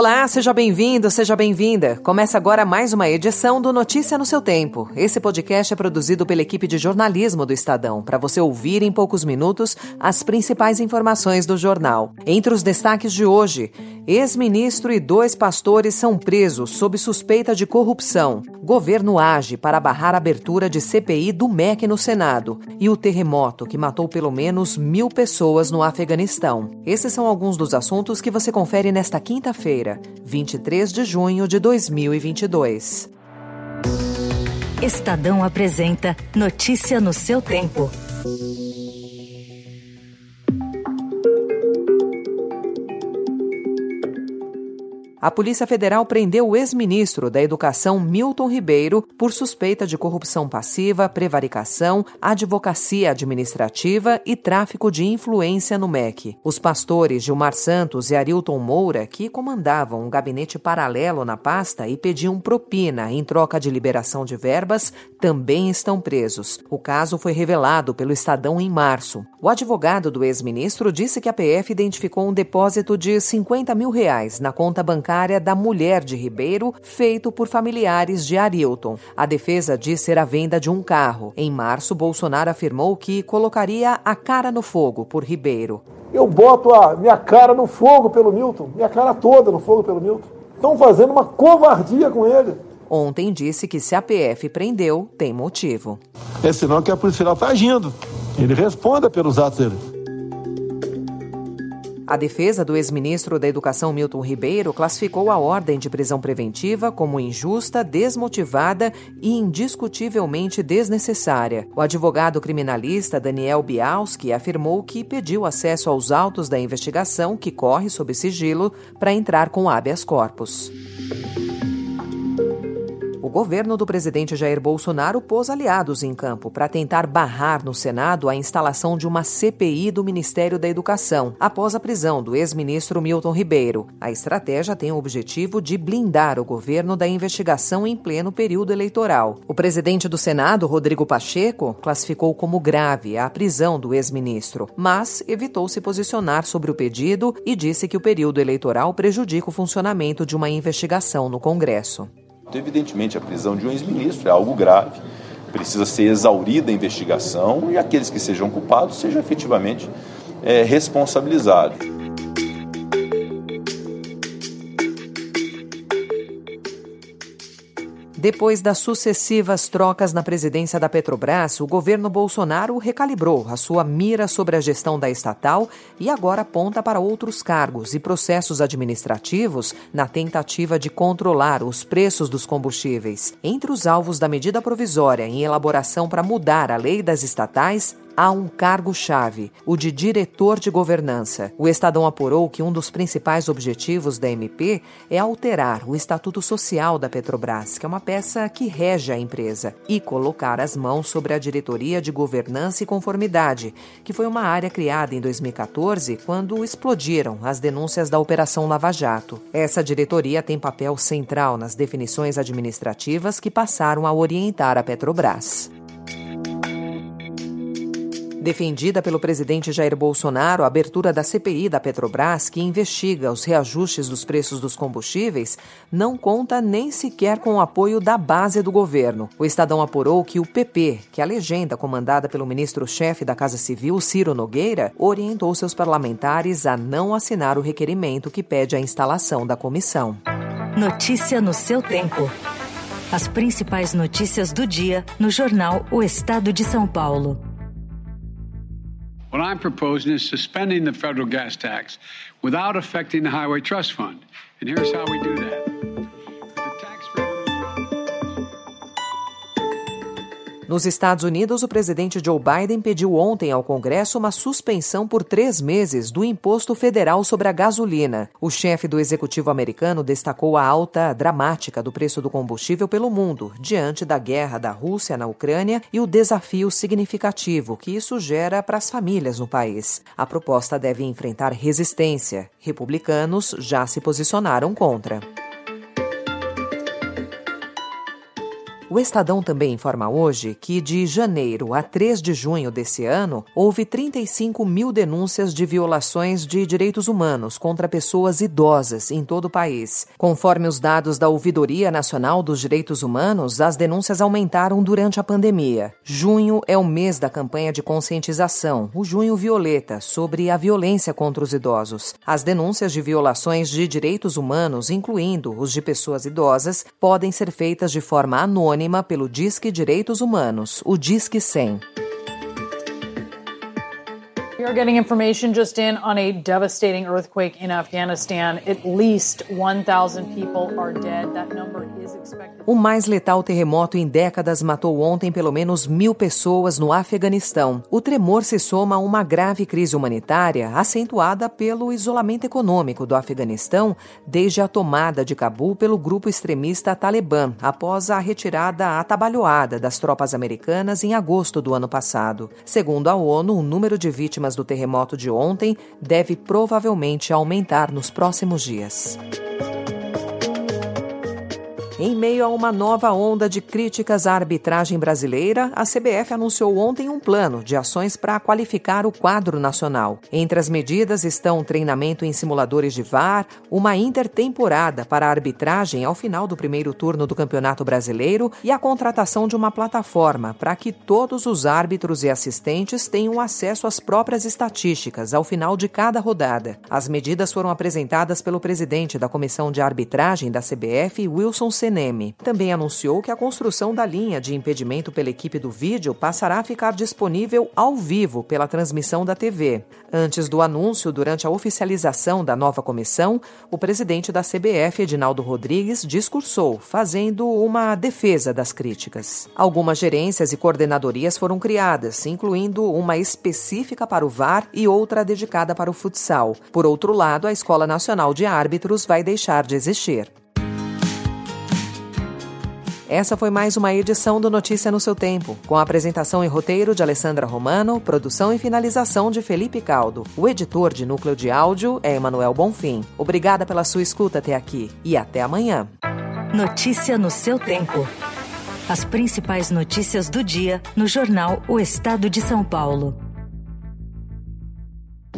Olá, seja bem-vindo, seja bem-vinda. Começa agora mais uma edição do Notícia no seu Tempo. Esse podcast é produzido pela equipe de jornalismo do Estadão, para você ouvir em poucos minutos as principais informações do jornal. Entre os destaques de hoje, ex-ministro e dois pastores são presos sob suspeita de corrupção. Governo age para barrar a abertura de CPI do MEC no Senado. E o terremoto que matou pelo menos mil pessoas no Afeganistão. Esses são alguns dos assuntos que você confere nesta quinta-feira quinta-feira, 23 de junho de 2022. Estadão apresenta Notícia no seu tempo. A Polícia Federal prendeu o ex-ministro da Educação Milton Ribeiro por suspeita de corrupção passiva, prevaricação, advocacia administrativa e tráfico de influência no MEC. Os pastores Gilmar Santos e Arilton Moura, que comandavam um gabinete paralelo na pasta e pediam propina em troca de liberação de verbas, também estão presos. O caso foi revelado pelo Estadão em março. O advogado do ex-ministro disse que a PF identificou um depósito de 50 mil reais na conta bancária bancária da mulher de Ribeiro, feito por familiares de Arilton. A defesa diz ser a venda de um carro. Em março, Bolsonaro afirmou que colocaria a cara no fogo por Ribeiro. Eu boto a minha cara no fogo pelo Milton, minha cara toda no fogo pelo Milton. Estão fazendo uma covardia com ele. Ontem disse que se a PF prendeu, tem motivo. É sinal que a Polícia Federal está agindo. Ele responda pelos atos dele. A defesa do ex-ministro da Educação Milton Ribeiro classificou a ordem de prisão preventiva como injusta, desmotivada e indiscutivelmente desnecessária. O advogado criminalista Daniel Bialski afirmou que pediu acesso aos autos da investigação que corre sob sigilo para entrar com habeas corpus. O governo do presidente Jair Bolsonaro pôs aliados em campo para tentar barrar no Senado a instalação de uma CPI do Ministério da Educação, após a prisão do ex-ministro Milton Ribeiro. A estratégia tem o objetivo de blindar o governo da investigação em pleno período eleitoral. O presidente do Senado, Rodrigo Pacheco, classificou como grave a prisão do ex-ministro, mas evitou se posicionar sobre o pedido e disse que o período eleitoral prejudica o funcionamento de uma investigação no Congresso. Evidentemente, a prisão de um ex-ministro é algo grave, precisa ser exaurida a investigação e aqueles que sejam culpados sejam efetivamente é, responsabilizados. Depois das sucessivas trocas na presidência da Petrobras, o governo Bolsonaro recalibrou a sua mira sobre a gestão da estatal e agora aponta para outros cargos e processos administrativos na tentativa de controlar os preços dos combustíveis. Entre os alvos da medida provisória em elaboração para mudar a lei das estatais há um cargo-chave, o de diretor de governança. O Estadão apurou que um dos principais objetivos da MP é alterar o estatuto social da Petrobras, que é uma peça que rege a empresa, e colocar as mãos sobre a diretoria de governança e conformidade, que foi uma área criada em 2014 quando explodiram as denúncias da Operação Lava Jato. Essa diretoria tem papel central nas definições administrativas que passaram a orientar a Petrobras. Defendida pelo presidente Jair Bolsonaro, a abertura da CPI da Petrobras, que investiga os reajustes dos preços dos combustíveis, não conta nem sequer com o apoio da base do governo. O Estadão apurou que o PP, que é a legenda comandada pelo ministro-chefe da Casa Civil, Ciro Nogueira, orientou seus parlamentares a não assinar o requerimento que pede a instalação da comissão. Notícia no seu tempo. As principais notícias do dia no jornal O Estado de São Paulo. What I'm proposing is suspending the federal gas tax without affecting the Highway Trust Fund. And here's how we do that. Nos Estados Unidos, o presidente Joe Biden pediu ontem ao Congresso uma suspensão por três meses do imposto federal sobre a gasolina. O chefe do executivo americano destacou a alta dramática do preço do combustível pelo mundo, diante da guerra da Rússia na Ucrânia e o desafio significativo que isso gera para as famílias no país. A proposta deve enfrentar resistência. Republicanos já se posicionaram contra. O Estadão também informa hoje que de janeiro a 3 de junho desse ano, houve 35 mil denúncias de violações de direitos humanos contra pessoas idosas em todo o país. Conforme os dados da Ouvidoria Nacional dos Direitos Humanos, as denúncias aumentaram durante a pandemia. Junho é o mês da campanha de conscientização, o Junho Violeta, sobre a violência contra os idosos. As denúncias de violações de direitos humanos, incluindo os de pessoas idosas, podem ser feitas de forma anônima pelo Disque Direitos Humanos, o Disque 100. We are getting information just in on a devastating earthquake in Afghanistan. At least 1,000 people are dead. That number is. O mais letal terremoto em décadas matou ontem pelo menos mil pessoas no Afeganistão. O tremor se soma a uma grave crise humanitária acentuada pelo isolamento econômico do Afeganistão desde a tomada de Cabul pelo grupo extremista Talibã, após a retirada atabalhoada das tropas americanas em agosto do ano passado. Segundo a ONU, o número de vítimas vítimas do terremoto de ontem deve provavelmente aumentar nos próximos dias. Em meio a uma nova onda de críticas à arbitragem brasileira, a CBF anunciou ontem um plano de ações para qualificar o quadro nacional. Entre as medidas estão treinamento em simuladores de VAR, uma intertemporada para a arbitragem ao final do primeiro turno do Campeonato Brasileiro e a contratação de uma plataforma para que todos os árbitros e assistentes tenham acesso às próprias estatísticas ao final de cada rodada. As medidas foram apresentadas pelo presidente da Comissão de Arbitragem da CBF, Wilson C. CNM. Também anunciou que a construção da linha de impedimento pela equipe do vídeo passará a ficar disponível ao vivo pela transmissão da TV. Antes do anúncio, durante a oficialização da nova comissão, o presidente da CBF, Edinaldo Rodrigues, discursou, fazendo uma defesa das críticas. Algumas gerências e coordenadorias foram criadas, incluindo uma específica para o VAR e outra dedicada para o futsal. Por outro lado, a Escola Nacional de Árbitros vai deixar de existir. Essa foi mais uma edição do Notícia no seu tempo, com a apresentação e roteiro de Alessandra Romano, produção e finalização de Felipe Caldo. O editor de núcleo de áudio é Emanuel Bonfim. Obrigada pela sua escuta até aqui e até amanhã. Notícia no seu tempo. As principais notícias do dia no jornal O Estado de São Paulo.